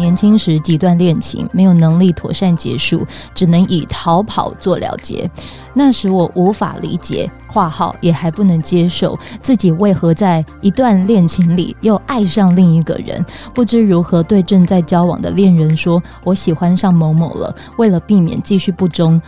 年轻时几段恋情没有能力妥善结束，只能以逃跑做了结。那时我无法理解（括号也还不能接受）自己为何在一段恋情里又爱上另一个人，不知如何对正在交往的恋人说“我喜欢上某某了”。为了避免继续不忠，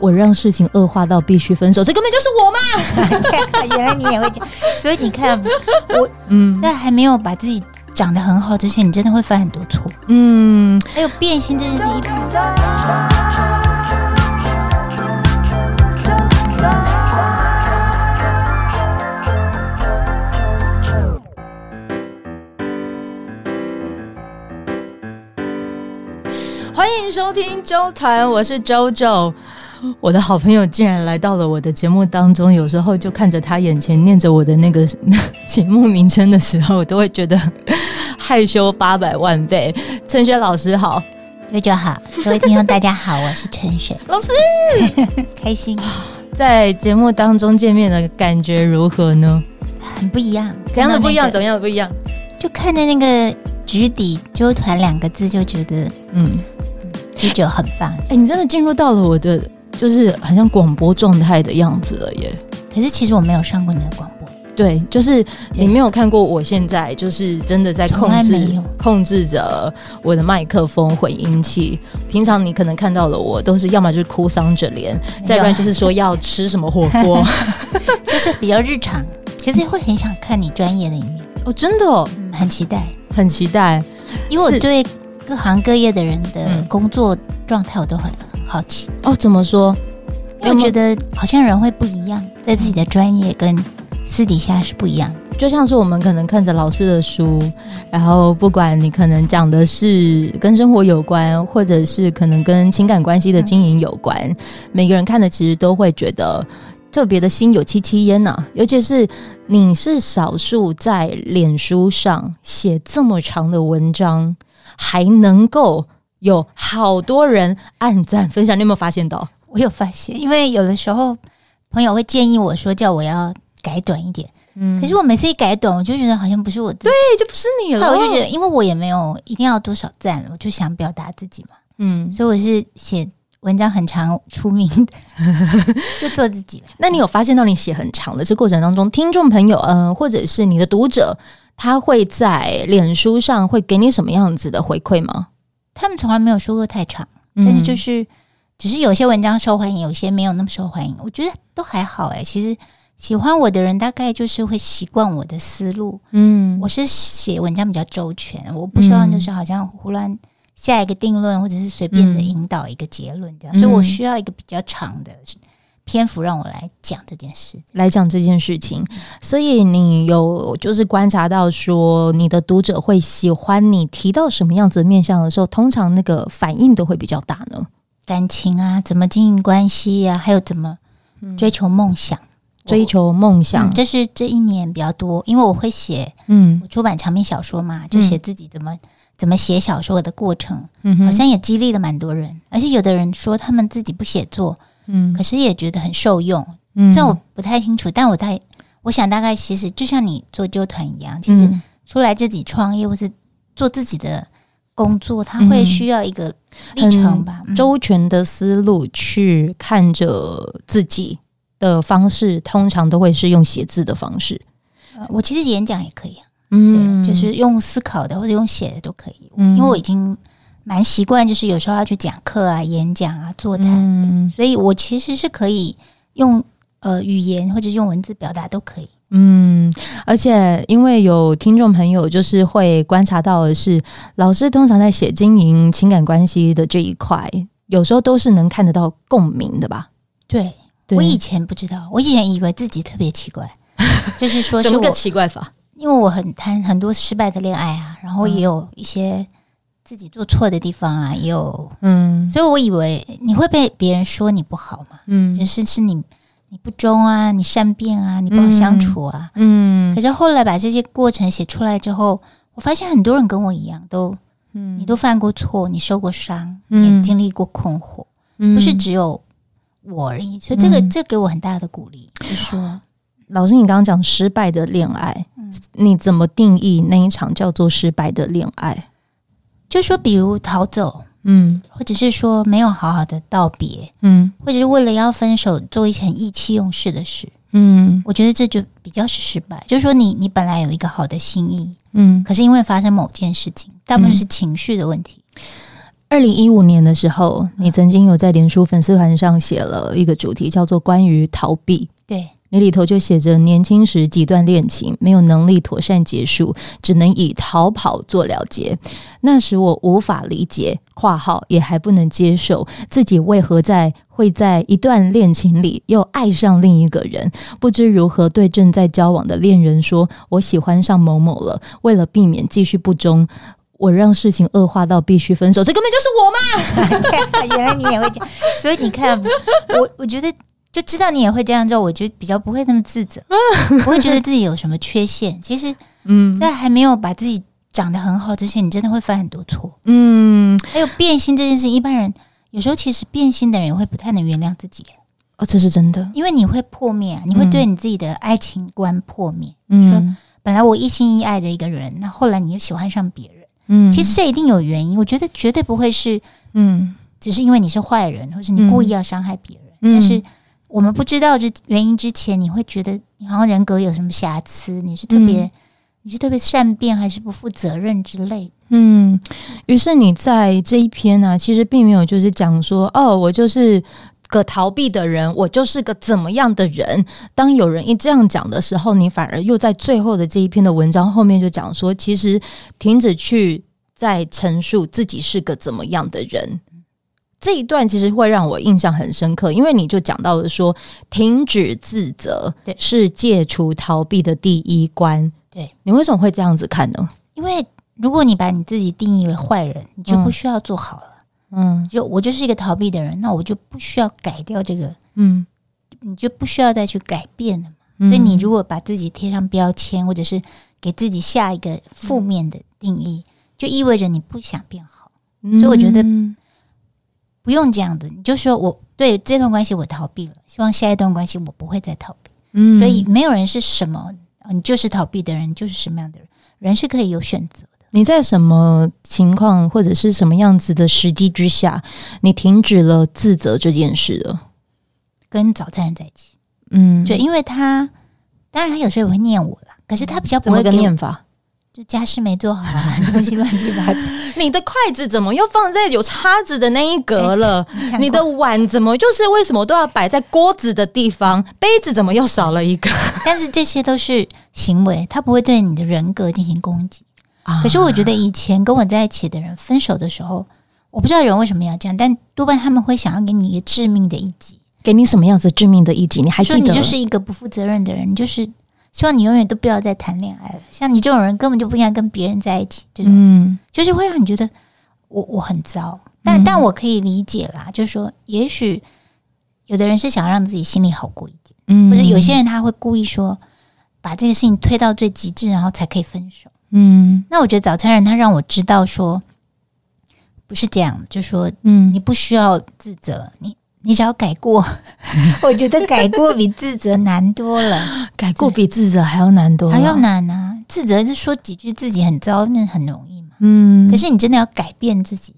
我让事情恶化到必须分手。这根本就是我嘛！原来你也会讲，所以你看，我嗯，在还没有把自己长得很好之前，你真的会犯很多错。嗯，还有变心这件事一。欢迎收听周团，我是 JoJo。我的好朋友竟然来到了我的节目当中，有时候就看着他眼前念着我的那个 节目名称的时候，我都会觉得害羞八百万倍。陈雪老师好，JoJo 好，各位听众大家好，我是陈雪老师，开心在节目当中见面的感觉如何呢？很不一样，怎样的不一样？怎样的不一样？就看着那个局底“纠团”两个字，就觉得嗯。啤酒很棒，哎、欸，你真的进入到了我的，就是好像广播状态的样子了耶。可是其实我没有上过你的广播，对，就是你没有看过我现在就是真的在控制控制着我的麦克风混音器。平常你可能看到了我都是要么就是哭丧着脸，再不然就是说要吃什么火锅，就是比较日常。其实会很想看你专业的一面哦，真的、哦嗯，很期待，很期待，因为我对。各行各业的人的工作状态，我都很很好奇哦。怎么说？因为我觉得好像人会不一样，在自己的专业跟私底下是不一样。就像是我们可能看着老师的书，然后不管你可能讲的是跟生活有关，或者是可能跟情感关系的经营有关，嗯、每个人看的其实都会觉得特别的心有戚戚焉呐。尤其是你是少数在脸书上写这么长的文章。还能够有好多人按赞分享，你有没有发现到？我有发现，因为有的时候朋友会建议我说，叫我要改短一点。嗯，可是我每次一改短，我就觉得好像不是我自己，对，就不是你了。我就觉得，因为我也没有一定要多少赞，我就想表达自己嘛。嗯，所以我是写文章很长出名的，就做自己了。那你有发现到你写很长的这过程当中，听众朋友，嗯、呃，或者是你的读者？他会在脸书上会给你什么样子的回馈吗？他们从来没有说过太长，但是就是只是有些文章受欢迎，有些没有那么受欢迎。我觉得都还好哎。其实喜欢我的人大概就是会习惯我的思路。嗯，我是写文章比较周全，我不希望就是好像胡乱下一个定论，或者是随便的引导一个结论这样，所以我需要一个比较长的。篇幅让我来讲这件事，来讲这件事情。所以你有就是观察到说，你的读者会喜欢你提到什么样子的面向的时候，通常那个反应都会比较大呢？感情啊，怎么经营关系啊，还有怎么追求梦想？嗯、追求梦想，这是这一年比较多，因为我会写，嗯，出版长篇小说嘛，就写自己怎么、嗯、怎么写小说的过程，嗯，好像也激励了蛮多人。而且有的人说他们自己不写作。嗯，可是也觉得很受用。嗯，虽然我不太清楚，但我在我想大概其实就像你做纠团一样，其实出来自己创业或是做自己的工作，他会需要一个历程吧，周全的思路去看着自己的方式，通常都会是用写字的方式。我其实演讲也可以啊，嗯，就是用思考的或者用写的都可以，嗯因为我已经。蛮习惯，就是有时候要去讲课啊、演讲啊、座谈，嗯，所以我其实是可以用呃语言或者用文字表达都可以。嗯，而且因为有听众朋友就是会观察到的是，老师通常在写经营情感关系的这一块，有时候都是能看得到共鸣的吧？对，我以前不知道，我以前以为自己特别奇怪，就是说是怎么个奇怪法？因为我很谈很多失败的恋爱啊，然后也有一些。自己做错的地方啊，也有。嗯，所以我以为你会被别人说你不好嘛，嗯，就是是你你不忠啊，你善变啊，你不好相处啊，嗯，可是后来把这些过程写出来之后，我发现很多人跟我一样，都嗯，你都犯过错，你受过伤，嗯，也经历过困惑，嗯，不是只有我而已，所以这个、嗯、这给我很大的鼓励。就是说，老师，你刚刚讲失败的恋爱，嗯，你怎么定义那一场叫做失败的恋爱？就说比如逃走，嗯，或者是说没有好好的道别，嗯，或者是为了要分手做一些很意气用事的事，嗯，我觉得这就比较是失败。就是说你你本来有一个好的心意，嗯，可是因为发生某件事情，大部分是情绪的问题。二零一五年的时候，你曾经有在脸书粉丝团上写了一个主题，叫做“关于逃避”。对，你里头就写着：年轻时几段恋情没有能力妥善结束，只能以逃跑做了结。那时我无法理解（括号也还不能接受）自己为何在会在一段恋情里又爱上另一个人，不知如何对正在交往的恋人说：“我喜欢上某某了。”为了避免继续不忠。我让事情恶化到必须分手，这根本就是我嘛！原来你也会这样，所以你看，我我觉得就知道你也会这样做，我就比较不会那么自责，不会觉得自己有什么缺陷。其实，嗯，在还没有把自己长得很好之前，你真的会犯很多错。嗯，还有变心这件事，一般人有时候其实变心的人也会不太能原谅自己。哦，这是真的，因为你会破灭，啊你会对你自己的爱情观破灭。嗯，说本来我一心一意爱着一个人，那后来你又喜欢上别人。嗯，其实这一定有原因，我觉得绝对不会是，嗯，只是因为你是坏人，或是你故意要伤害别人。嗯，但是我们不知道这原因之前，你会觉得你好像人格有什么瑕疵，你是特别，嗯，你是特别善变，还是不负责任之类的。嗯，于是你在这一篇呢，啊，其实并没有就是讲说，哦，我就是。个逃避的人，我就是个怎么样的人？当有人一这样讲的时候，你反而又在最后的这一篇的文章后面就讲说，其实停止去再陈述自己是个怎么样的人。这一段其实会让我印象很深刻，因为你就讲到了说，停止自责，对，是戒除逃避的第一关。对，你为什么会这样子看呢？因为如果你把你自己定义为坏人，你就不需要做好了。嗯嗯，就我就是一个逃避的人，那我就不需要改掉这个，嗯，你就不需要再去改变了嘛。嗯，所以你如果把自己贴上标签，或者是给自己下一个负面的定义，就意味着你不想变好。所以我觉得不用这样的，你就说我对这段关系我逃避了，希望下一段关系我不会再逃避。嗯，所以没有人是什么，你就是逃避的人，就是什么样的人，人是可以有选择。你在什么情况或者是什么样子的时机之下，你停止了自责这件事了？跟早餐人在一起，嗯，就，因为他当然他有时候也会念我啦，可是他比较不会跟念法，就家事没做好啊，东西乱七八糟。你的筷子怎么又放在有叉子的那一格了？欸、你，你的碗怎么就是为什么都要摆在锅子的地方？杯子怎么又少了一个？但是这些都是行为，他不会对你的人格进行攻击。可是我觉得以前跟我在一起的人分手的时候，我不知道人为什么要这样，但多半他们会想要给你一个致命的一击。给你什么样子致命的一击？你还记得？说你就是一个不负责任的人，就是希望你永远都不要再谈恋爱了。像你这种人根本就不应该跟别人在一起。这种，嗯，就是会让你觉得我我很糟。但但我可以理解啦，就是说，也许有的人是想让自己心里好过一点，嗯，或者有些人他会故意说把这个事情推到最极致，然后才可以分手。嗯，那我觉得早餐人他让我知道说，不是这样，就说，嗯，你不需要自责，你你只要改过，我觉得改过比自责难多了，改过比自责还要难多，还要难啊！自责就说几句自己很糟，那很容易嘛，嗯，可是你真的要改变自己，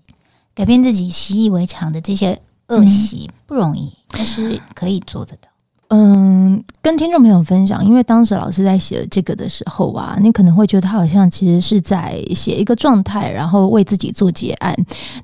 改变自己习以为常的这些恶习不容易，但是可以做得到。嗯，跟听众朋友分享，因为当时老师在写这个的时候啊，你可能会觉得他好像其实是在写一个状态，然后为自己做结案，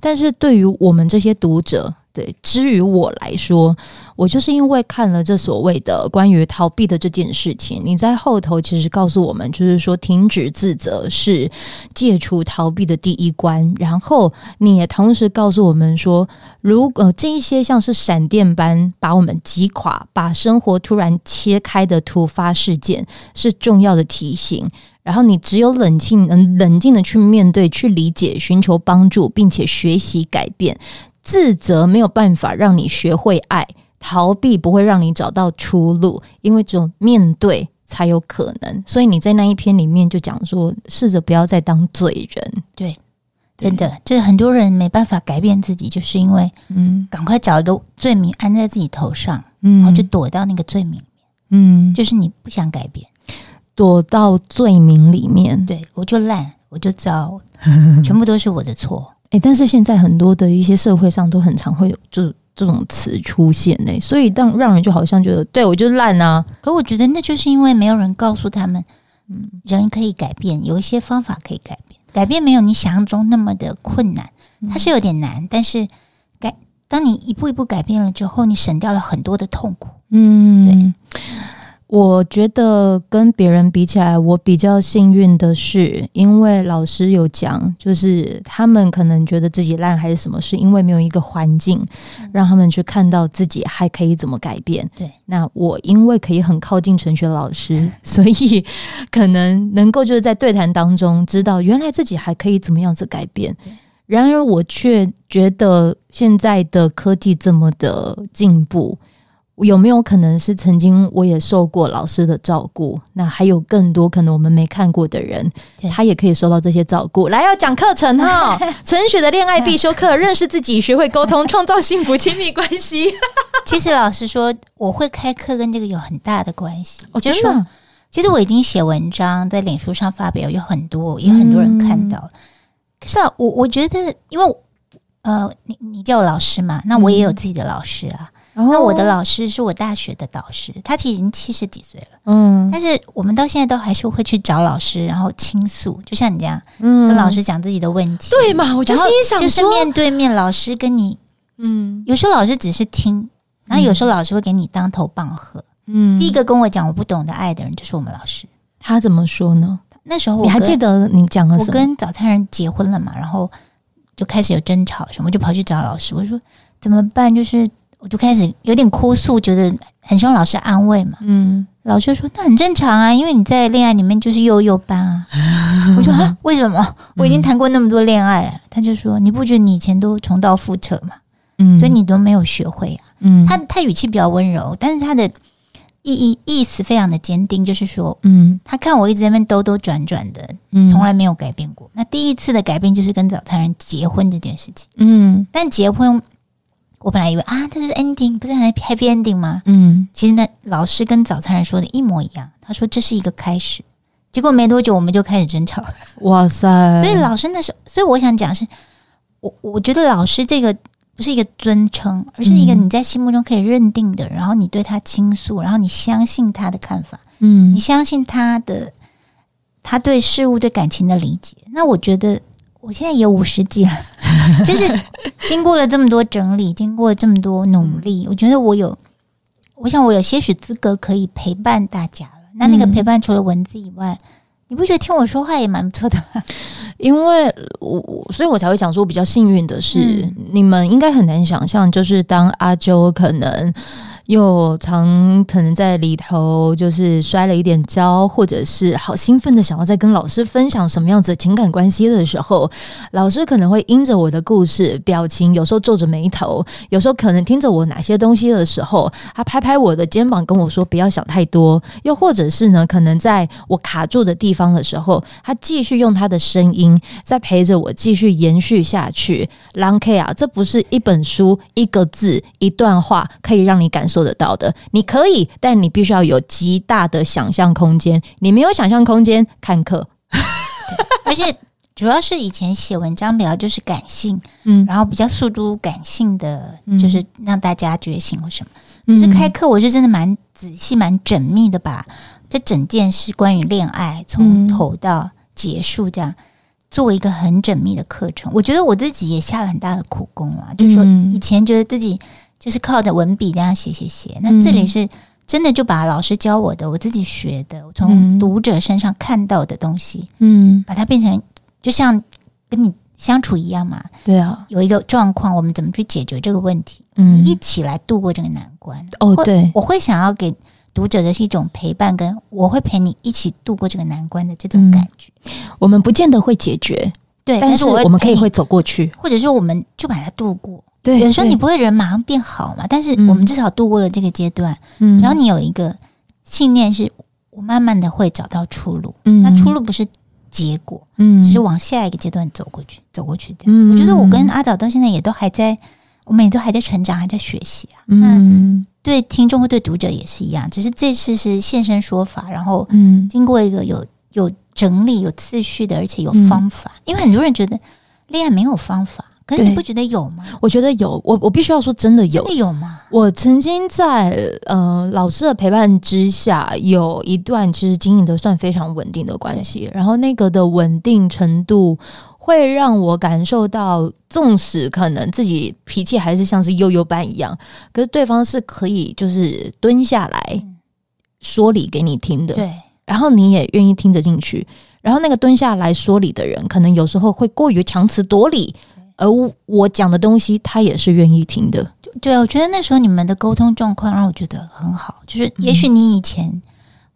但是对于我们这些读者。对，至于我来说，我就是因为看了这所谓的关于逃避的这件事情，你在后头其实告诉我们，就是说停止自责是戒除逃避的第一关。然后你也同时告诉我们说，如果这一些像是闪电般把我们击垮、把生活突然切开的突发事件，是重要的提醒。然后你只有冷静，能冷静的去面对、去理解、寻求帮助，并且学习改变。自责没有办法让你学会爱，逃避不会让你找到出路，因为只有面对才有可能。所以你在那一篇里面就讲说，试着不要再当罪人。对，真的，就是很多人没办法改变自己，就是因为嗯，赶快找一个罪名安在自己头上，嗯，然后就躲到那个罪名嗯，就是你不想改变，躲到罪名里面。对，我就烂。我就糟，全部都是我的错。哎、欸，但是现在很多的一些社会上都很常会有这这种词出现呢，所以让让人就好像觉得，对我就烂啊。可我觉得那就是因为没有人告诉他们，嗯，人可以改变，有一些方法可以改变，改变没有你想象中那么的困难，它是有点难，但是改，当你一步一步改变了之后，你省掉了很多的痛苦。嗯，我觉得跟别人比起来，我比较幸运的是，因为老师有讲，就是他们可能觉得自己烂还是什么，是因为没有一个环境让他们去看到自己还可以怎么改变。对，那我因为可以很靠近陈雪老师，所以可能能够就是在对谈当中知道，原来自己还可以怎么样子改变。然而，我却觉得现在的科技这么的进步。有没有可能是曾经我也受过老师的照顾？那还有更多可能我们没看过的人，他也可以受到这些照顾。来，要讲课程哈，陈雪的恋爱必修课：认识自己，学会沟通，创造幸福亲密关系。其实老师说，我会开课跟这个有很大的关系。我觉得？其实我已经写文章在脸书上发表，有很多，也有很多人看到。嗯、可是、啊、我我觉得，因为呃，你你叫我老师嘛，那我也有自己的老师啊。嗯那我的老师是我大学的导师，他其实已经七十几岁了，嗯，但是我们到现在都还是会去找老师，然后倾诉，就像你这样，嗯，跟老师讲自己的问题，对嘛？我就心想说，就是面对面，老师跟你，嗯，有时候老师只是听，然后有时候老师会给你当头棒喝，嗯，第一个跟我讲我不懂得爱的人就是我们老师，他怎么说呢？那时候我你还记得你讲了什么？我跟早餐人结婚了嘛，然后就开始有争吵什么，我就跑去找老师，我说怎么办？就是。我就开始有点哭诉，觉得很希望老师安慰嘛。嗯，老师说那很正常啊，因为你在恋爱里面就是幼幼班啊。我说啊，为什么？我已经谈过那么多恋爱了。嗯，他就说你不觉得你以前都重蹈覆辙吗？嗯，所以你都没有学会啊。嗯，他他语气比较温柔，但是他的意意意思非常的坚定，就是说，嗯，他看我一直在那边兜兜转转的，从来没有改变过。那第一次的改变就是跟早餐人结婚这件事情。嗯，但结婚。我本来以为啊，这是 ending，不是很 happy ending 吗？嗯，其实呢，老师跟早餐人说的一模一样。他说这是一个开始，结果没多久我们就开始争吵。哇塞！所以老师那时候，所以我想讲是，我我觉得老师这个不是一个尊称，而是一个你在心目中可以认定的，然后你对他倾诉，然后你相信他的看法，嗯，你相信他的他对事物对感情的理解。那我觉得。我现在也五十几了，就是经过了这么多整理，经过这么多努力，我觉得我有，我想我有些许资格可以陪伴大家了。那那个陪伴除了文字以外，你不觉得听我说话也蛮不错的吗？因为我，所以我才会想说，比较幸运的是，你们应该很难想象，就是当阿周可能。又常可能在里头就是摔了一点跤，或者是好兴奋的想要再跟老师分享什么样子的情感关系的时候，老师可能会因着我的故事，表情有时候皱着眉头，有时候可能听着我哪些东西的时候，他拍拍我的肩膀跟我说不要想太多，又或者是呢，可能在我卡住的地方的时候，他继续用他的声音在陪着我继续延续下去。Long K 啊，这不是一本书一个字一段话可以让你感受。做得到的，你可以，但你必须要有极大的想象空间。你没有想象空间，看课。而且主要是以前写文章比较就是感性，嗯，然后比较速度感性的，就是让大家觉醒或什么。可是开课，我是真的蛮仔细、蛮缜密的，把这整件事关于恋爱从头到结束这样做一个很缜密的课程。我觉得我自己也下了很大的苦功啊，就是说以前觉得自己。就是靠着文笔这样写写写，那这里是真的就把老师教我的，我自己学的，我从读者身上看到的东西，嗯，把它变成就像跟你相处一样嘛，对啊，有一个状况，我们怎么去解决这个问题？嗯，一起来度过这个难关。哦，对，我会想要给读者的是一种陪伴，跟我会陪你一起度过这个难关的这种感觉。我们不见得会解决，对，但是我们可以会走过去，或者说我们就把它度过。对，有时候你不会人马上变好嘛，但是我们至少度过了这个阶段。嗯，然后你有一个信念，是我慢慢的会找到出路。嗯，那出路不是结果，嗯，只是往下一个阶段走过去，走过去的。嗯，我觉得我跟阿导到现在也都还在，我们也都还在成长，还在学习啊。嗯，那对听众或对读者也是一样，只是这次是现身说法，然后嗯，经过一个有有整理、有次序的，而且有方法。嗯、因为很多人觉得恋爱没有方法。可是你不觉得有吗？我觉得有，我我必须要说，真的有，真的有吗？我曾经在呃老师的陪伴之下，有一段其实经营的算非常稳定的关系，然后那个的稳定程度会让我感受到，纵使可能自己脾气还是像是悠悠班一样，可是对方是可以就是蹲下来说理给你听的，对，然后你也愿意听得进去，然后那个蹲下来说理的人，可能有时候会过于强词夺理。而我讲的东西，他也是愿意听的。对啊，我觉得那时候你们的沟通状况让我觉得很好。就是也许你以前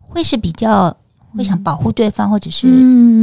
会是比较。会想保护对方，或者是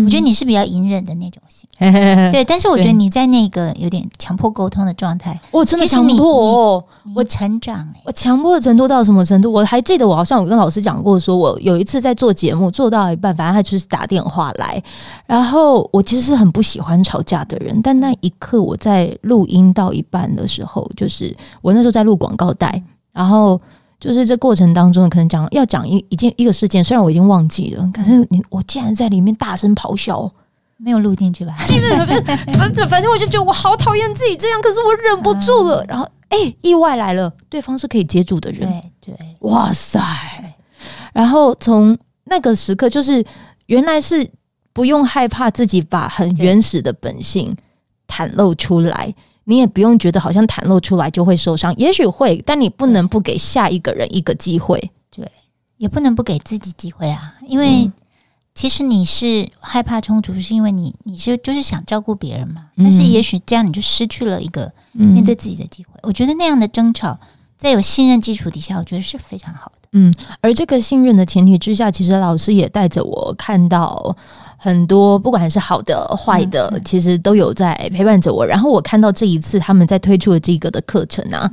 我觉得你是比较隐忍的那种型，对。但是我觉得你在那个有点强迫沟通的状态，我真的强迫哦，我成长哎，我强迫的程度到什么程度？我还记得我好像有跟老师讲过，说我有一次在做节目做到一半，反正他就是打电话来，然后我其实是很不喜欢吵架的人，但那一刻我在录音到一半的时候，就是我那时候在录广告带，然后。就是这过程当中，可能讲要讲一一件一个事件，虽然我已经忘记了，可是你我竟然在里面大声咆哮，没有录进去吧？反正反正我就觉得我好讨厌自己这样，可是我忍不住了。然后哎、欸，意外来了，对方是可以接住的人，对对，哇塞！然后从那个时刻，就是原来是不用害怕自己把很原始的本性袒露出来。你也不用觉得好像袒露出来就会受伤，也许会，但你不能不给下一个人一个机会，对，也不能不给自己机会啊。因为其实你是害怕冲突，是因为你你是就是想照顾别人嘛。但是也许这样你就失去了一个面对自己的机会。我觉得那样的争吵，在有信任基础底下，我觉得是非常好的。嗯，而这个信任的前提之下，其实老师也带着我看到。很多不管是好的坏的，其实都有在陪伴着我。然后我看到这一次他们在推出的这个的课程啊，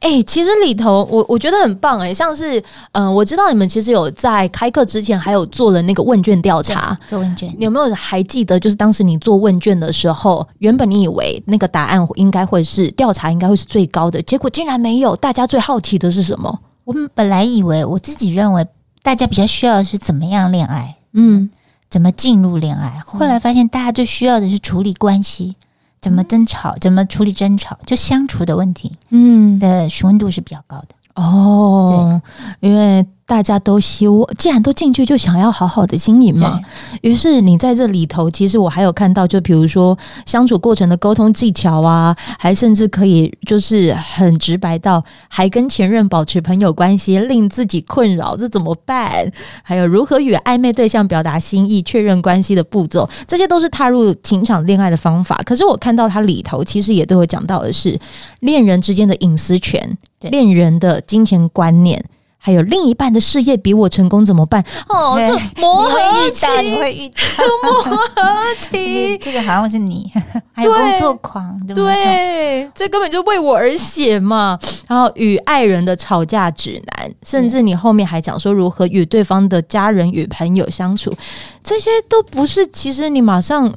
哎、欸，其实里头我我觉得很棒哎、欸，像是嗯、呃，我知道你们其实有在开课之前还有做了那个问卷调查，做问卷，你有没有还记得？就是当时你做问卷的时候，原本你以为那个答案应该会是调查应该会是最高的，结果竟然没有。大家最好奇的是什么？我们本来以为，我自己认为大家比较需要的是怎么样恋爱，嗯。怎么进入恋爱？后来发现，大家最需要的是处理关系，怎么争吵，怎么处理争吵，就相处的问题，嗯，的询问度是比较高的哦。对，因为。大家都希望，既然都进去，就想要好好的经营嘛。于是你在这里头，其实我还有看到，就比如说相处过程的沟通技巧啊，还甚至可以就是很直白到，还跟前任保持朋友关系，令自己困扰，这怎么办？还有如何与暧昧对象表达心意、确认关系的步骤，这些都是踏入情场恋爱的方法。可是我看到它里头，其实也都有讲到的是恋人之间的隐私权，恋人的金钱观念。还有另一半的事业比我成功怎么办？哦，这磨合期，你会遇到磨合期。这个好像是你，还有工作狂，对，对，对，这根本就为我而写嘛。然后与爱人的吵架指南，甚至你后面还讲说如何与对方的家人与朋友相处，这些都不是其实你马上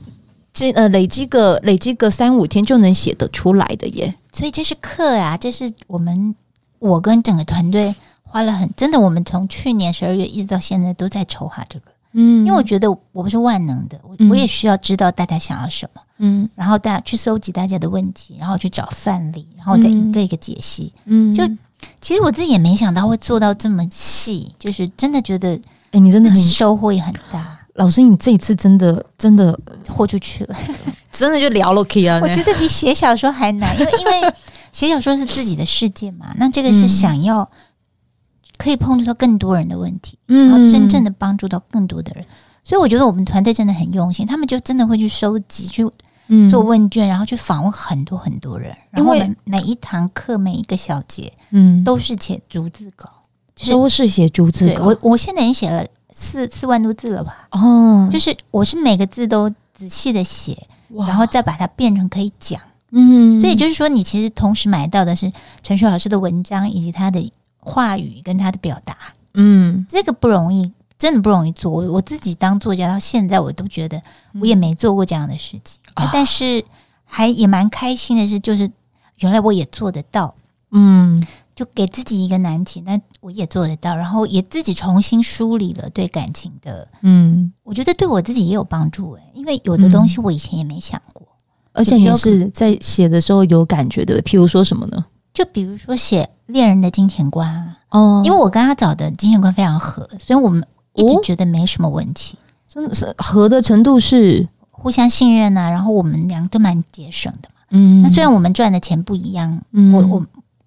积呃累积个累积个三五天就能写得出来的耶。所以这是课啊，这是我们我跟整个团队。花了很真的，我们从去年十二月一直到现在都在筹划这个，嗯，因为我觉得我不是万能的，我我也需要知道大家想要什么，嗯，然后大家去搜集大家的问题，然后去找范例，然后再一个一个解析，嗯，就其实我自己也没想到会做到这么细，就是真的觉得，哎，你真的很收获也很大。老师，你这一次真的真的豁出去了，真的就聊了 K 啊！我觉得比写小说还难，因为因为写小说是自己的世界嘛，那这个是想要。可以碰触到更多人的问题，然后真正的帮助到更多的人，所以我觉得我们团队真的很用心，他们就真的会去收集、去做问卷，然后去访问很多很多人，然后我们每一堂课每一个小节，嗯，都是写逐字稿，都是写逐字稿。我我现在已经写了四四万多字了吧？哦，就是我是每个字都仔细的写，然后再把它变成可以讲。嗯，所以就是说，你其实同时买到的是陈雪老师的文章以及他的。话语跟他的表达，嗯，这个不容易，真的不容易做。我我自己当作家到现在，我都觉得我也没做过这样的事情。嗯，但是还也蛮开心的是，就是原来我也做得到。嗯，就给自己一个难题，那我也做得到，然后也自己重新梳理了对感情的，嗯，我觉得对我自己也有帮助诶，因为有的东西我以前也没想过，而且你是在写的时候有感觉的，譬如说什么呢？就比如说写恋人的金钱观啊哦，因为我跟他找的金钱观非常合，所以我们一直觉得没什么问题，真的是合的程度是互相信任啊，然后我们俩都蛮节省的嘛，嗯，那虽然我们赚的钱不一样，嗯，我我。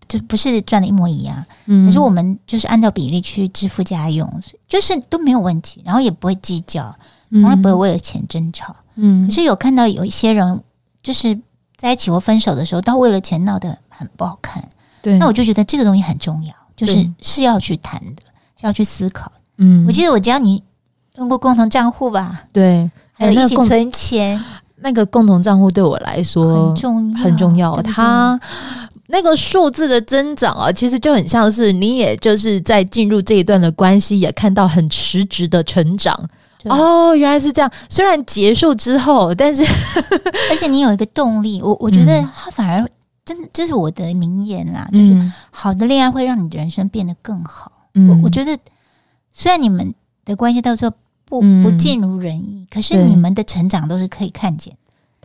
就不是赚的一模一样，嗯，可是我们就是按照比例去支付家用，就是都没有问题，然后也不会计较，从来不会为了钱争吵，嗯。可是有看到有一些人，就是在一起或分手的时候，到为了钱闹得很不好看，对。那我就觉得这个东西很重要，就是是要去谈的，是要去思考。嗯，我记得我教你用过共同账户吧？对，还有一起存钱，那个共同账户对我来说很重要，很重要，它。那个数字的增长啊，其实就很像是你，也就是在进入这一段的关系，也看到很实质的成长。哦，原来是这样。虽然结束之后，但是而且你有一个动力。我我觉得他反而真的，这是我的名言啦，就是好的恋爱会让你的人生变得更好。嗯、我我觉得，虽然你们的关系到最后不不尽如人意，可是你们的成长都是可以看见。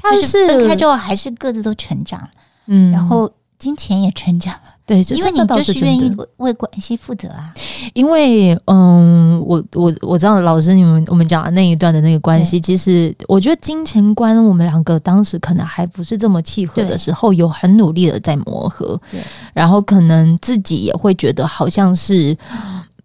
就是分开之后还是各自都成长，嗯，然后。金钱也成长了，对，因为你就是愿意为关系负责啊。因为，嗯，我我我知道老师你们我们讲的那一段的那个关系，其实我觉得金钱观我们两个当时可能还不是这么契合的时候，有很努力的在磨合，然后可能自己也会觉得好像是。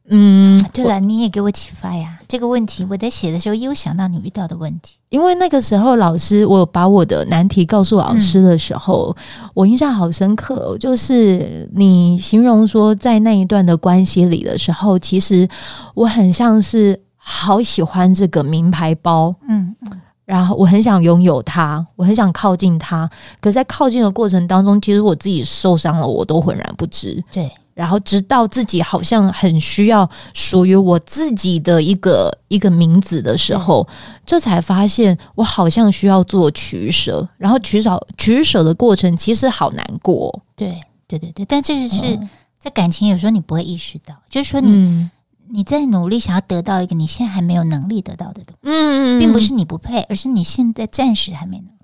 嗯，对了，你也给我启发呀。这个问题我在写的时候也有想到你遇到的问题，因为那个时候老师我把我的难题告诉老师的时候，嗯、我印象好深刻。就是你形容说在那一段的关系里的时候，其实我很像是好喜欢这个名牌包，嗯嗯，然后我很想拥有它，我很想靠近它，可是在靠近的过程当中，其实我自己受伤了，我都浑然不知。对。然后直到自己好像很需要属于我自己的一个一个名字的时候，这才发现我好像需要做取舍。然后取舍取舍的过程其实好难过。对对对对，但这个是在感情有时候你不会意识到，就是说你、嗯、你在努力想要得到一个你现在还没有能力得到的东西，嗯，并不是你不配，而是你现在暂时还没能。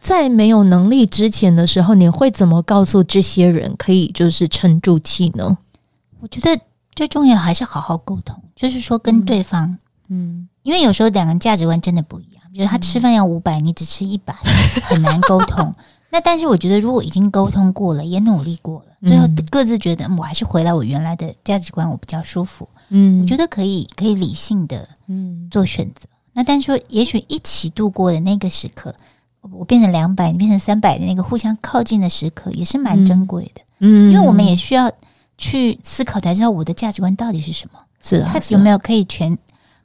在没有能力之前的时候，你会怎么告诉这些人可以就是沉住气呢？我觉得最重要还是好好沟通，就是说跟对方，嗯，因为有时候两个人价值观真的不一样，就是他吃饭要五百，你只吃一百，很难沟通。那但是我觉得，如果已经沟通过了，也努力过了，最后各自觉得我还是回来我原来的价值观，我比较舒服，嗯，我觉得可以可以理性的嗯做选择。那但是说，也许一起度过的那个时刻。我变成两百，你变成三百的那个互相靠近的时刻，也是蛮珍贵的。嗯，因为我们也需要去思考，才知道我的价值观到底是什么。是啊，它有没有可以全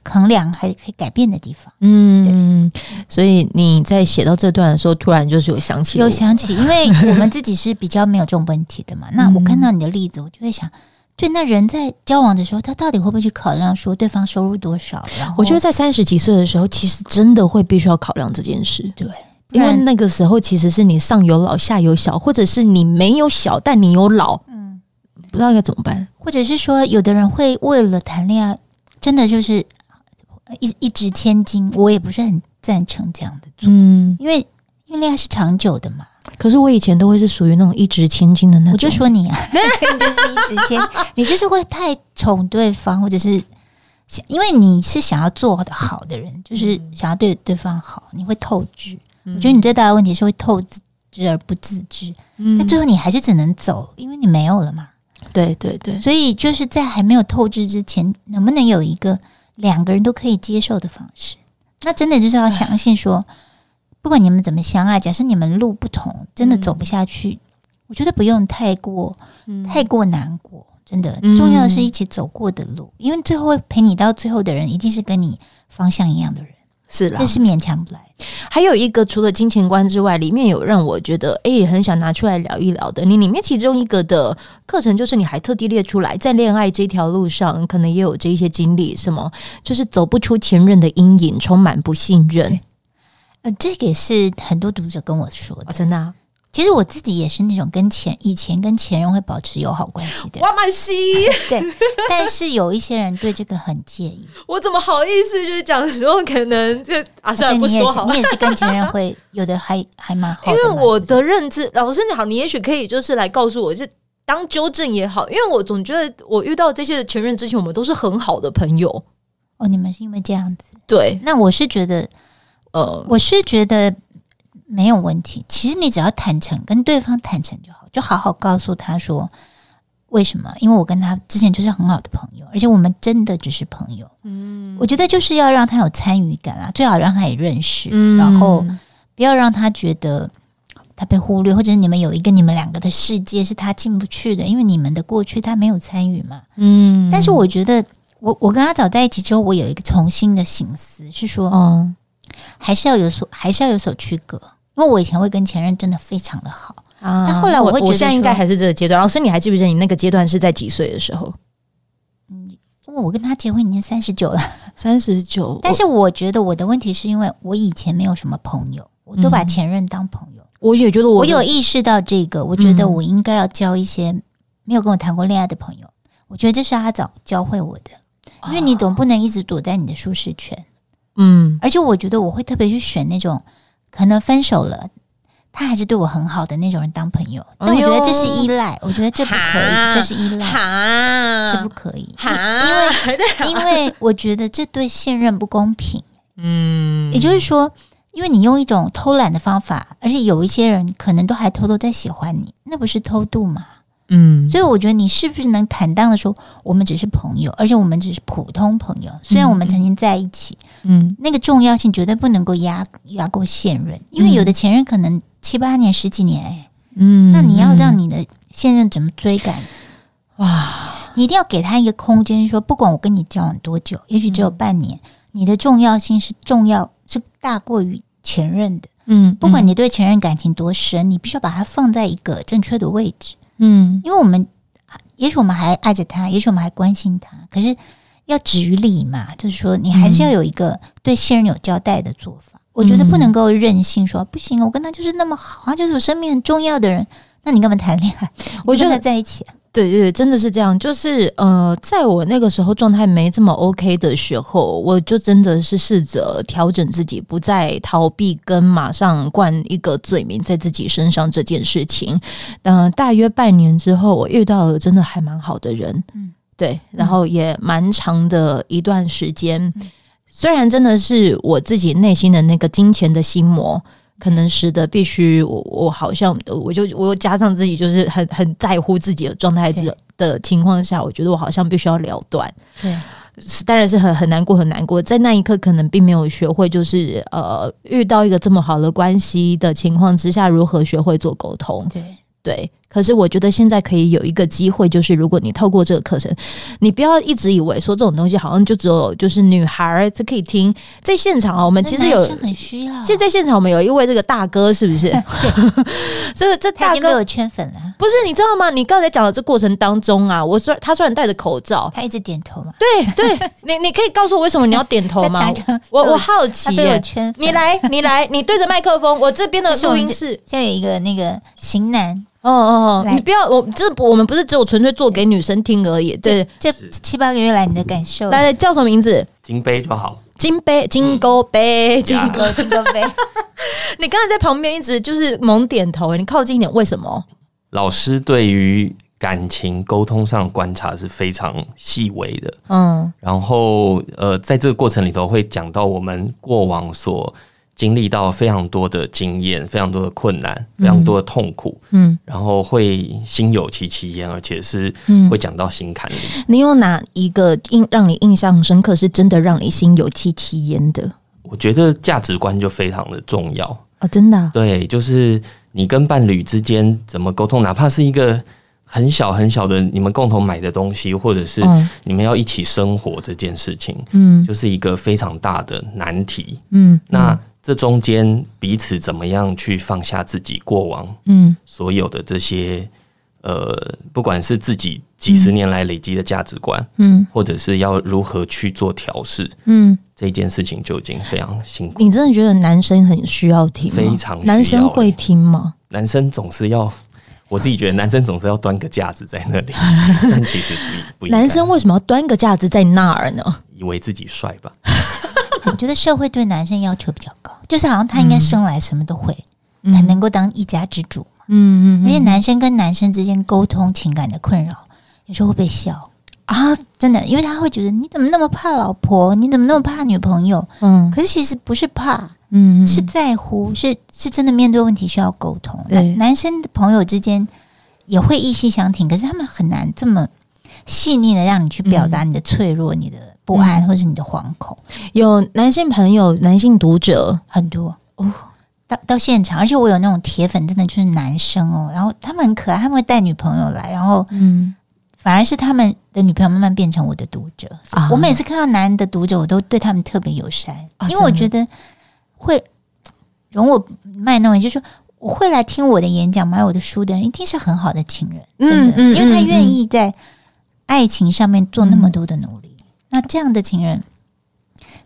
衡量，还可以改变的地方？嗯，所以你在写到这段的时候，突然就是有想起，有想起，因为我们自己是比较没有这种问题的嘛。那我看到你的例子，我就会想，对，那人在交往的时候，他到底会不会去考量说对方收入多少？然后，我觉得在三十几岁的时候，其实真的会必须要考量这件事。对。因为那个时候其实是你上有老下有小，或者是你没有小但你有老，嗯，不知道该怎么办，或者是说有的人会为了谈恋爱，真的就是一一掷千金，我也不是很赞成这样的做，嗯，因为因为恋爱是长久的嘛。可是我以前都会是属于那种一掷千金的那种，我就说你啊，你 就是一掷千，你就是会太宠对方，或者是想，因为你是想要做的好的人，就是想要对对方好，你会透支。我觉得你最大的问题是会透支而不自知，那、嗯、最后你还是只能走，因为你没有了嘛。对对对，所以就是在还没有透支之前，能不能有一个两个人都可以接受的方式？那真的就是要相信说，不管你们怎么相爱，假设你们路不同，真的走不下去，嗯、我觉得不用太过太过难过。真的，重要的是一起走过的路，因为最后会陪你到最后的人，一定是跟你方向一样的人。是啦，这是勉强不来。还有一个，除了金钱观之外，里面有让我觉得，哎，很想拿出来聊一聊的。你里面其中一个的课程，就是你还特地列出来，在恋爱这条路上，可能也有这一些经历，什么就是走不出前任的阴影，充满不信任。呃，这个也是很多读者跟我说的，哦、真的、啊，其实我自己也是那种跟前以前跟前任会保持友好关系的人。哇，蛮 西对，但是有一些人对这个很介意。我怎么好意思就是讲说可能这啊，算了不说好。你也是跟前任会 有的还还蛮好的。因为我的认知，老师你好，你也许可以就是来告诉我，就当纠正也好。因为我总觉得我遇到这些前任之前，我们都是很好的朋友。哦，你们是因为这样子？对，那我是觉得，呃，我是觉得。没有问题。其实你只要坦诚，跟对方坦诚就好，就好好告诉他说为什么？因为我跟他之前就是很好的朋友，而且我们真的只是朋友。嗯，我觉得就是要让他有参与感啊，最好让他也认识，嗯、然后不要让他觉得他被忽略，或者是你们有一个你们两个的世界是他进不去的，因为你们的过去他没有参与嘛。嗯，但是我觉得我我跟他早在一起之后，我有一个重新的醒思，是说，嗯，还是要有所，还是要有所区隔。因为我以前会跟前任真的非常的好啊，那后来我会觉得，我现在应该还是这个阶段。老师，你还记不记得你那个阶段是在几岁的时候？嗯，因为我跟他结婚已经三十九了，三十九。但是我觉得我的问题是因为我以前没有什么朋友，我都把前任当朋友。我也觉得我，我有意识到这个，我觉得我应该要交一些没有跟我谈过恋爱的朋友。我觉得这是阿早教会我的，因为你总不能一直躲在你的舒适圈。嗯，而且我觉得我会特别去选那种。可能分手了，他还是对我很好的那种人当朋友，但我觉得这是依赖，我觉得这不可以，这是依赖，这不可以，因为 因为我觉得这对现任不公平。嗯，也就是说，因为你用一种偷懒的方法，而且有一些人可能都还偷偷在喜欢你，那不是偷渡吗？嗯，所以我觉得你是不是能坦荡的说，我们只是朋友，而且我们只是普通朋友。虽然我们曾经在一起，嗯，那个重要性绝对不能够压压过现任，因为有的前任可能七八年、十几年，哎，嗯，那你要让你的现任怎么追赶？哇，你一定要给他一个空间，说不管我跟你交往多久，也许只有半年，你的重要性是重要，是大过于前任的。嗯，不管你对前任感情多深，你必须要把它放在一个正确的位置。嗯，因为我们也许我们还爱着他，也许我们还关心他，可是要止于礼嘛，就是说你还是要有一个对现任有交代的做法。嗯、我觉得不能够任性说不行，我跟他就是那么好，他就是我生命很重要的人，那你干嘛谈恋爱？我觉得在一起。对对对，真的是这样。就是呃，在我那个时候状态没这么 OK 的时候，我就真的是试着调整自己，不再逃避跟马上灌一个罪名在自己身上这件事情。嗯、呃，大约半年之后，我遇到了真的还蛮好的人，嗯，对，然后也蛮长的一段时间。嗯、虽然真的是我自己内心的那个金钱的心魔。可能使得必须我我好像我就我又加上自己就是很很在乎自己的状态这的情况下，我觉得我好像必须要了断。对，当然是很很难过很难过，在那一刻可能并没有学会，就是呃遇到一个这么好的关系的情况之下，如何学会做沟通。对。对，可是我觉得现在可以有一个机会，就是如果你透过这个课程，你不要一直以为说这种东西好像就只有就是女孩才可以听。在现场啊，我们其实有很需要。其实，在现场我们有一位这个大哥，是不是？这这大哥有圈粉了，不是？你知道吗？你刚才讲的这过程当中啊，我虽然他虽然戴着口罩，他一直点头嘛。对对，你你可以告诉我为什么你要点头吗？我我好奇耶，你来你来，你对着麦克风，我这边的录音室 现在有一个那个型男。哦哦哦！你不要，我这我们不是只有纯粹做给女生听而已。对，这七八个月来你的感受，来来叫什么名字？金杯就好。金杯，金钩杯，金钩，金钩杯。你刚才在旁边一直就是猛点头，你靠近一点，为什么？老师对于感情沟通上的观察是非常细微的。嗯，然后呃，在这个过程里头会讲到我们过往所。经历到非常多的经验，非常多的困难，非常多的痛苦，嗯，然后会心有戚戚焉，而且是会讲到心坎里。你有哪一个印让你印象深刻，是真的让你心有戚戚焉的？我觉得价值观就非常的重要哦，真的啊。对，就是你跟伴侣之间怎么沟通，哪怕是一个很小很小的你们共同买的东西，或者是你们要一起生活这件事情，嗯，就是一个非常大的难题，嗯，那。这中间彼此怎么样去放下自己过往，嗯，所有的这些，呃，不管是自己几十年来累积的价值观，嗯，或者是要如何去做调试，嗯，这件事情就已经非常辛苦。你真的觉得男生很需要听吗？非常需要，男生会听吗？男生总是要，我自己觉得男生总是要端个架子在那里，但其实不不。男生为什么要端个架子在那儿呢？以为自己帅吧？我觉得社会对男生要求比较高，就是好像他应该生来什么都会，嗯、才能够当一家之主。嗯嗯，而且男生跟男生之间沟通情感的困扰，有时候会被笑啊，真的，因为他会觉得你怎么那么怕老婆，你怎么那么怕女朋友？嗯，可是其实不是怕，嗯，是在乎，是是真的面对问题需要沟通。对，男生的朋友之间也会意气相挺，可是他们很难这么细腻的让你去表达你的脆弱、你的不安或者是你的惶恐。有男性朋友、男性读者很多哦。到到现场，而且我有那种铁粉，真的就是男生哦。然后他们很可爱，他们会带女朋友来，然后嗯，反而是他们的女朋友慢慢变成我的读者。啊、我每次看到男的读者，我都对他们特别友善，啊、因为我觉得会容我卖弄，就是说我会来听我的演讲、买我的书的人，一定是很好的情人，真的，嗯嗯、因为他愿意在爱情上面做那么多的努力。嗯、那这样的情人。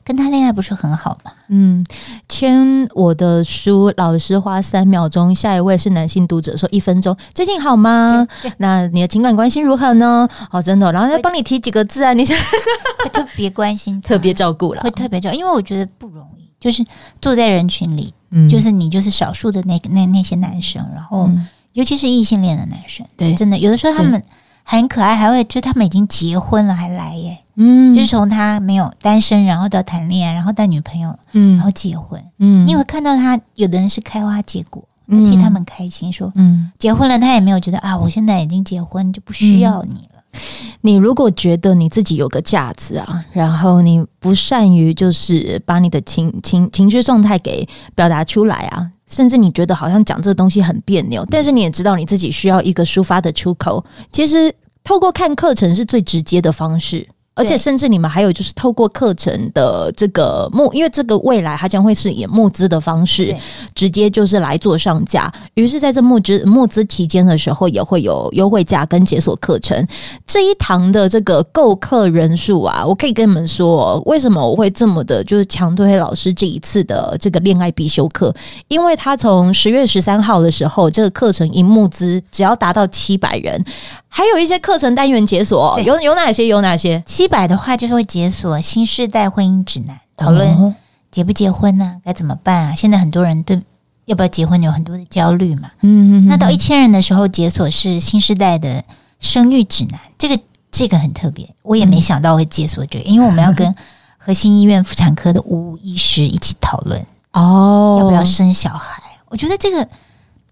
跟他恋爱不是很好吗？嗯，签我的书，老师花三秒钟。下一位是男性读者，说一分钟。最近好吗？那你的情感关系如何呢？哦，真的，然后再帮你提几个字啊，你想 特别关心，特别照顾了，会特别照顾，因为我觉得不容易，就是坐在人群里，嗯，就是你就是少数的那个那那些男生，然后、嗯、尤其是异性恋的男生，对，真的有的时候他们很可爱，还会就他们已经结婚了还来耶。嗯，就是从他没有单身，然后到谈恋爱，然后带女朋友，嗯，然后结婚，嗯，你会看到他，有的人是开花结果，嗯，替他们开心，说，嗯，结婚了，他也没有觉得啊，我现在已经结婚就不需要你了。嗯，你如果觉得你自己有个架子啊，然后你不善于就是把你的情情情绪状态给表达出来啊，甚至你觉得好像讲这个东西很别扭，但是你也知道你自己需要一个抒发的出口，其实透过看课程是最直接的方式。而且甚至你们还有就是透过课程的这个募，因为这个未来它将会是以募资的方式，直接就是来做上架。于是在这募资募资期间的时候，也会有优惠价跟解锁课程。这一堂的这个购课人数啊，我可以跟你们说，为什么我会这么的，就是强推老师这一次的这个恋爱必修课，因为他从十月十三号的时候，这个课程一募资，只要达到七百人。还有一些课程单元解锁，有有哪些？有哪些？七百的话就是会解锁新世代婚姻指南，讨论结不结婚呢、啊？该怎么办啊？现在很多人对要不要结婚有很多的焦虑嘛。嗯嗯。那到一千人的时候解锁是新世代的生育指南，这个这个很特别，我也没想到会解锁这个，因为我们要跟 核心医院妇产科的吴医师一起讨论哦，要不要生小孩？我觉得这个。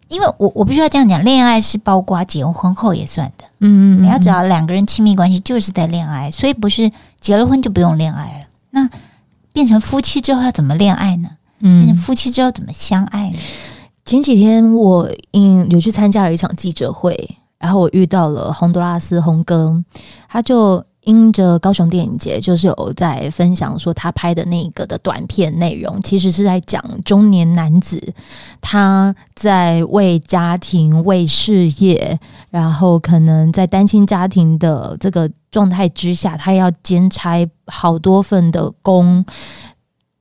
因为我我必须要这样讲，恋爱是包括结婚后也算的。嗯，嗯嗯，你要知道两个人亲密关系就是在恋爱，所以不是结了婚就不用恋爱了。那变成夫妻之后要怎么恋爱呢？嗯，变成夫妻之后怎么相爱呢？前几天我嗯有去参加了一场记者会，然后我遇到了洪都拉斯洪哥，他就。因着高雄电影节，就是有在分享说他拍的那个的短片内容，其实是在讲中年男子他在为家庭、为事业，然后可能在单亲家庭的这个状态之下，他要兼差好多份的工，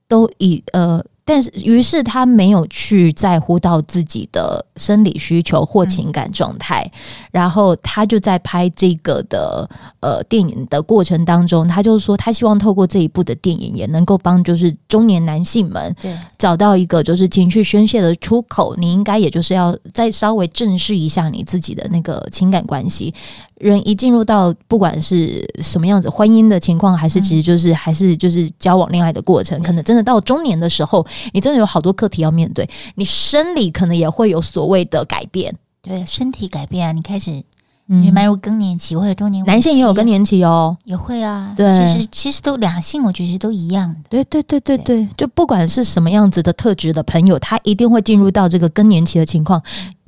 都以呃。但是，于是他没有去在乎到自己的生理需求或情感状态，嗯、然后他就在拍这个的呃电影的过程当中，他就说他希望透过这一部的电影，也能够帮就是中年男性们找到一个就是情绪宣泄的出口。你应该也就是要再稍微正视一下你自己的那个情感关系。人一进入到不管是什么样子婚姻的情况，还是其实就是还是就是交往恋爱的过程，可能真的到中年的时候，你真的有好多课题要面对。你生理可能也会有所谓的改变，对身体改变啊，你开始你迈入更年期或者中年，男性也有更年期哦，也会啊。对，其实其实都两性，我觉得都一样的。对对对对对，就不管是什么样子的特质的朋友，他一定会进入到这个更年期的情况。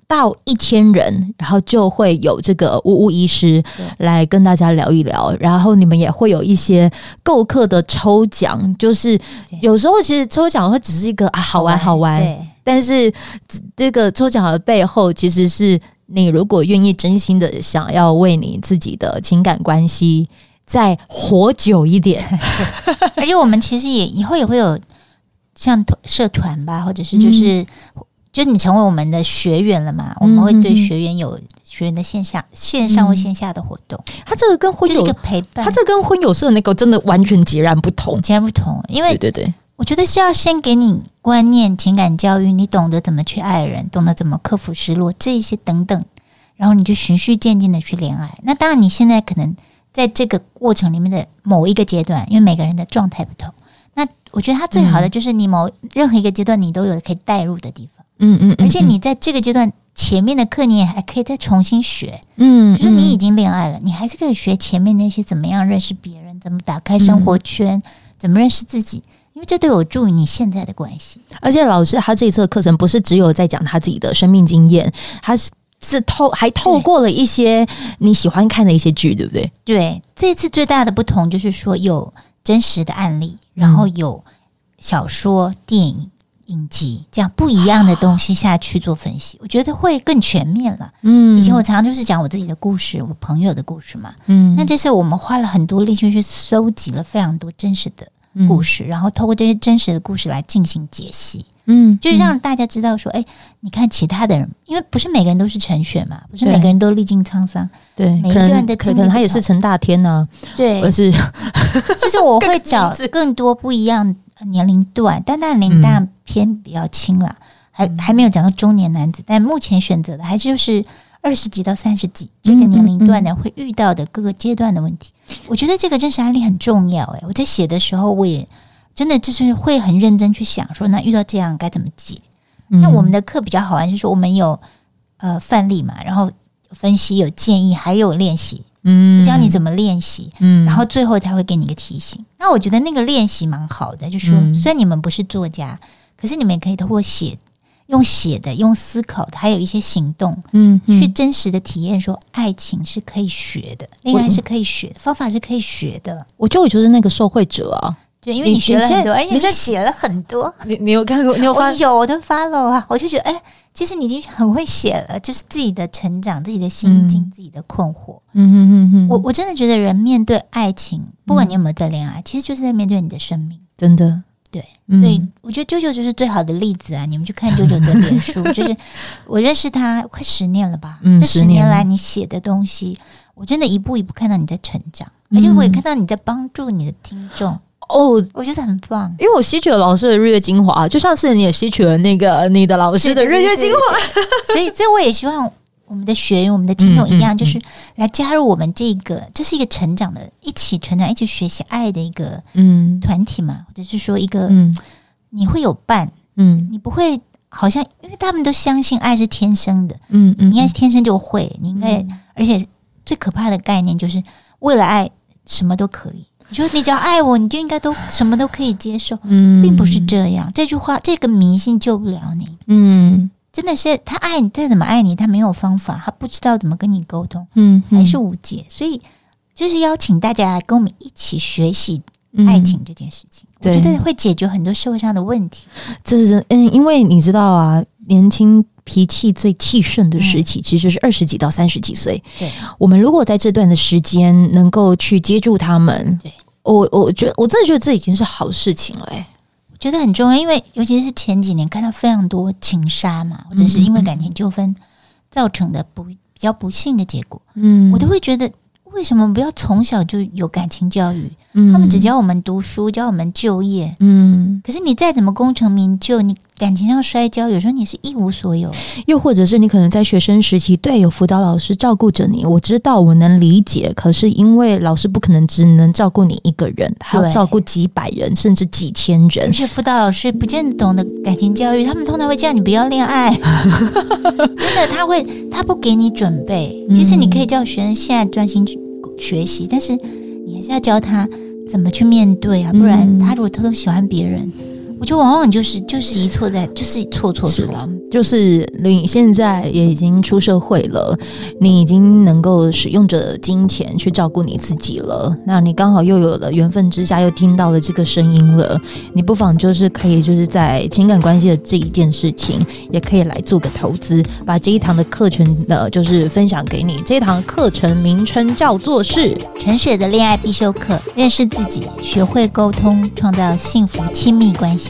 到一千人，然后就会有这个呜呜医师来跟大家聊一聊，然后你们也会有一些购课的抽奖，就是有时候其实抽奖会只是一个啊好玩好玩，但是这个抽奖的背后其实是你如果愿意真心的想要为你自己的情感关系。再活久一点。而且我们其实也以后也会有像社团吧，或者是就是、嗯、就是你成为我们的学员了嘛，我们会对学员有学员的线下、线上或线下的活动。他这个跟婚友就是个陪伴，他这个跟婚友社那个真的完全截然不同，截然不同。因为对对对。我觉得是要先给你观念、情感教育，你懂得怎么去爱人，懂得怎么克服失落，这一些等等，然后你就循序渐进的去恋爱。那当然，你现在可能在这个过程里面的某一个阶段，因为每个人的状态不同，那我觉得他最好的就是你某任何一个阶段，你都有可以带入的地方。嗯嗯，而且你在这个阶段前面的课，你也还可以再重新学。嗯，就是你已经恋爱了，你还是可以学前面那些怎么样认识别人，怎么打开生活圈，怎么认识自己。因为这都有助于你现在的关系，而且老师他这一次的课程不是只有在讲他自己的生命经验，他是是透还透过了一些你喜欢看的一些剧，对不对？对，这次最大的不同就是说有真实的案例，然后有小说、电影、影集这样不一样的东西下去做分析，我觉得会更全面了。嗯，以前我常常就是讲我自己的故事，我朋友的故事嘛。嗯，那这次我们花了很多力气去搜集了非常多真实的。故事，然后透过这些真实的故事来进行解析，嗯，就是让大家知道说，哎，你看其他的人，因为不是每个人都是陈雪嘛，不是每个人都历经沧桑，对，每个人的可能他也是陈大天呢，对，而是，就是我会找 更多不一样年龄段，但那年龄段偏比较轻了，还还没有讲到中年男子，但目前选择的还是就是。二十几到三十几这个年龄段呢，会遇到的各个阶段的问题，我觉得这个真实案例很重要。诶，我在写的时候，我也真的就是会很认真去想，说那遇到这样该怎么解？那我们的课比较好玩，就是我们有呃范例嘛，然后分析、有建议，还有练习，嗯，教你怎么练习，嗯，然后最后他会给你一个提醒。那我觉得那个练习蛮好的，就是说虽然你们不是作家，可是你们也可以通过写。用写的，用思考的，还有一些行动，嗯，嗯，去真实的体验，说爱情是可以学的，恋爱是可以学的，方法是可以学的。我觉得我就是那个受惠者啊，对，因为你学了很多，而且你写了很多。你你有看过？你有发？有我都 follow 啊，我就觉得，哎，其实你已经很会写了，就是自己的成长、自己的心境、嗯、自己的困惑。嗯哼哼哼，我我真的觉得人面对爱情，不管你有没有在恋爱，其实就是在面对你的生命，真的。对，所以我觉得舅舅就是最好的例子啊！你们去看舅舅的脸书，就是我认识他快十年了吧？嗯，这十年来你写的东西，我真的一步一步看到你在成长，而且我也看到你在帮助你的听众。哦，我觉得很棒，因为我吸取了老师的日月精华，就像是你也吸取了那个你的老师的日月精华，所以，所以我也希望。我们的学员，我们的听众一样，就是来加入我们这个，这是一个成长的，一起成长、一起学习爱的一个嗯。团体嘛，或者是说一个嗯，你会有伴，嗯，你不会好像，因为他们都相信爱是天生的，嗯嗯，你应该是天生就会，你应该，而且最可怕的概念就是为了爱什么都可以，你说你只要爱我，你就应该都什么都可以接受，嗯，并不是这样，这句话这个迷信救不了你，嗯。真的是他爱你，再怎么爱你，他没有方法，他不知道怎么跟你沟通，嗯，还是无解。所以就是邀请大家来跟我们一起学习爱情这件事情，我觉得会解决很多社会上的问题。这是嗯，因为你知道啊，年轻脾气最气盛的时期，其实就是二十几到三十几岁。对，我们如果在这段的时间能够去接住他们，对，我我觉得我真的觉得这已经是好事情了，欸。觉得很重要，因为尤其是前几年看到非常多情杀嘛，或者是因为感情纠纷造成的不比较不幸的结果，嗯，我都会觉得。为什么不要从小就有感情教育？嗯，他们只教我们读书，教我们就业。嗯，可是你再怎么功成名就，你感情上摔跤，有时候你是一无所有。又或者是你可能在学生时期，对，有辅导老师照顾着你，我知道，我能理解。可是因为老师不可能只能照顾你一个人，还要照顾几百人，甚至几千人。而且辅导老师不见得懂得感情教育，他们通常会叫你不要恋爱。真的，他会，他不给你准备。其实你可以叫学生现在专心去。学习，但是你还是要教他怎么去面对啊，不然他如果偷偷喜欢别人，我觉得往往就是就是一错在，就是错错错了。就是你现在也已经出社会了，你已经能够使用着金钱去照顾你自己了。那你刚好又有了缘分之下，又听到了这个声音了。你不妨就是可以就是在情感关系的这一件事情，也可以来做个投资，把这一堂的课程呢，就是分享给你。这一堂课程名称叫做是陈雪的恋爱必修课，认识自己，学会沟通，创造幸福亲密关系。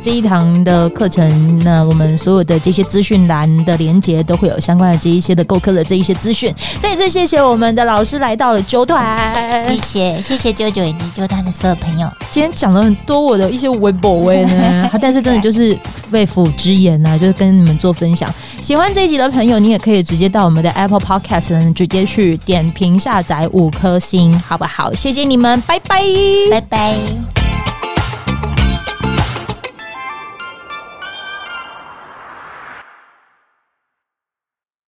这一堂的课程，那我们所有的这些资讯栏的连接都会有相关的这一些的购课的这一些资讯。再一次谢谢我们的老师来到了九团，谢谢谢谢九九以及九团的所有朋友。今天讲了很多我的一些微博微呢，但是真的就是肺腑之言呐、啊，就是跟你们做分享。喜欢这一集的朋友，你也可以直接到我们的 Apple Podcast 呢，直接去点评下载五颗星，好不好？谢谢你们，拜拜，拜拜。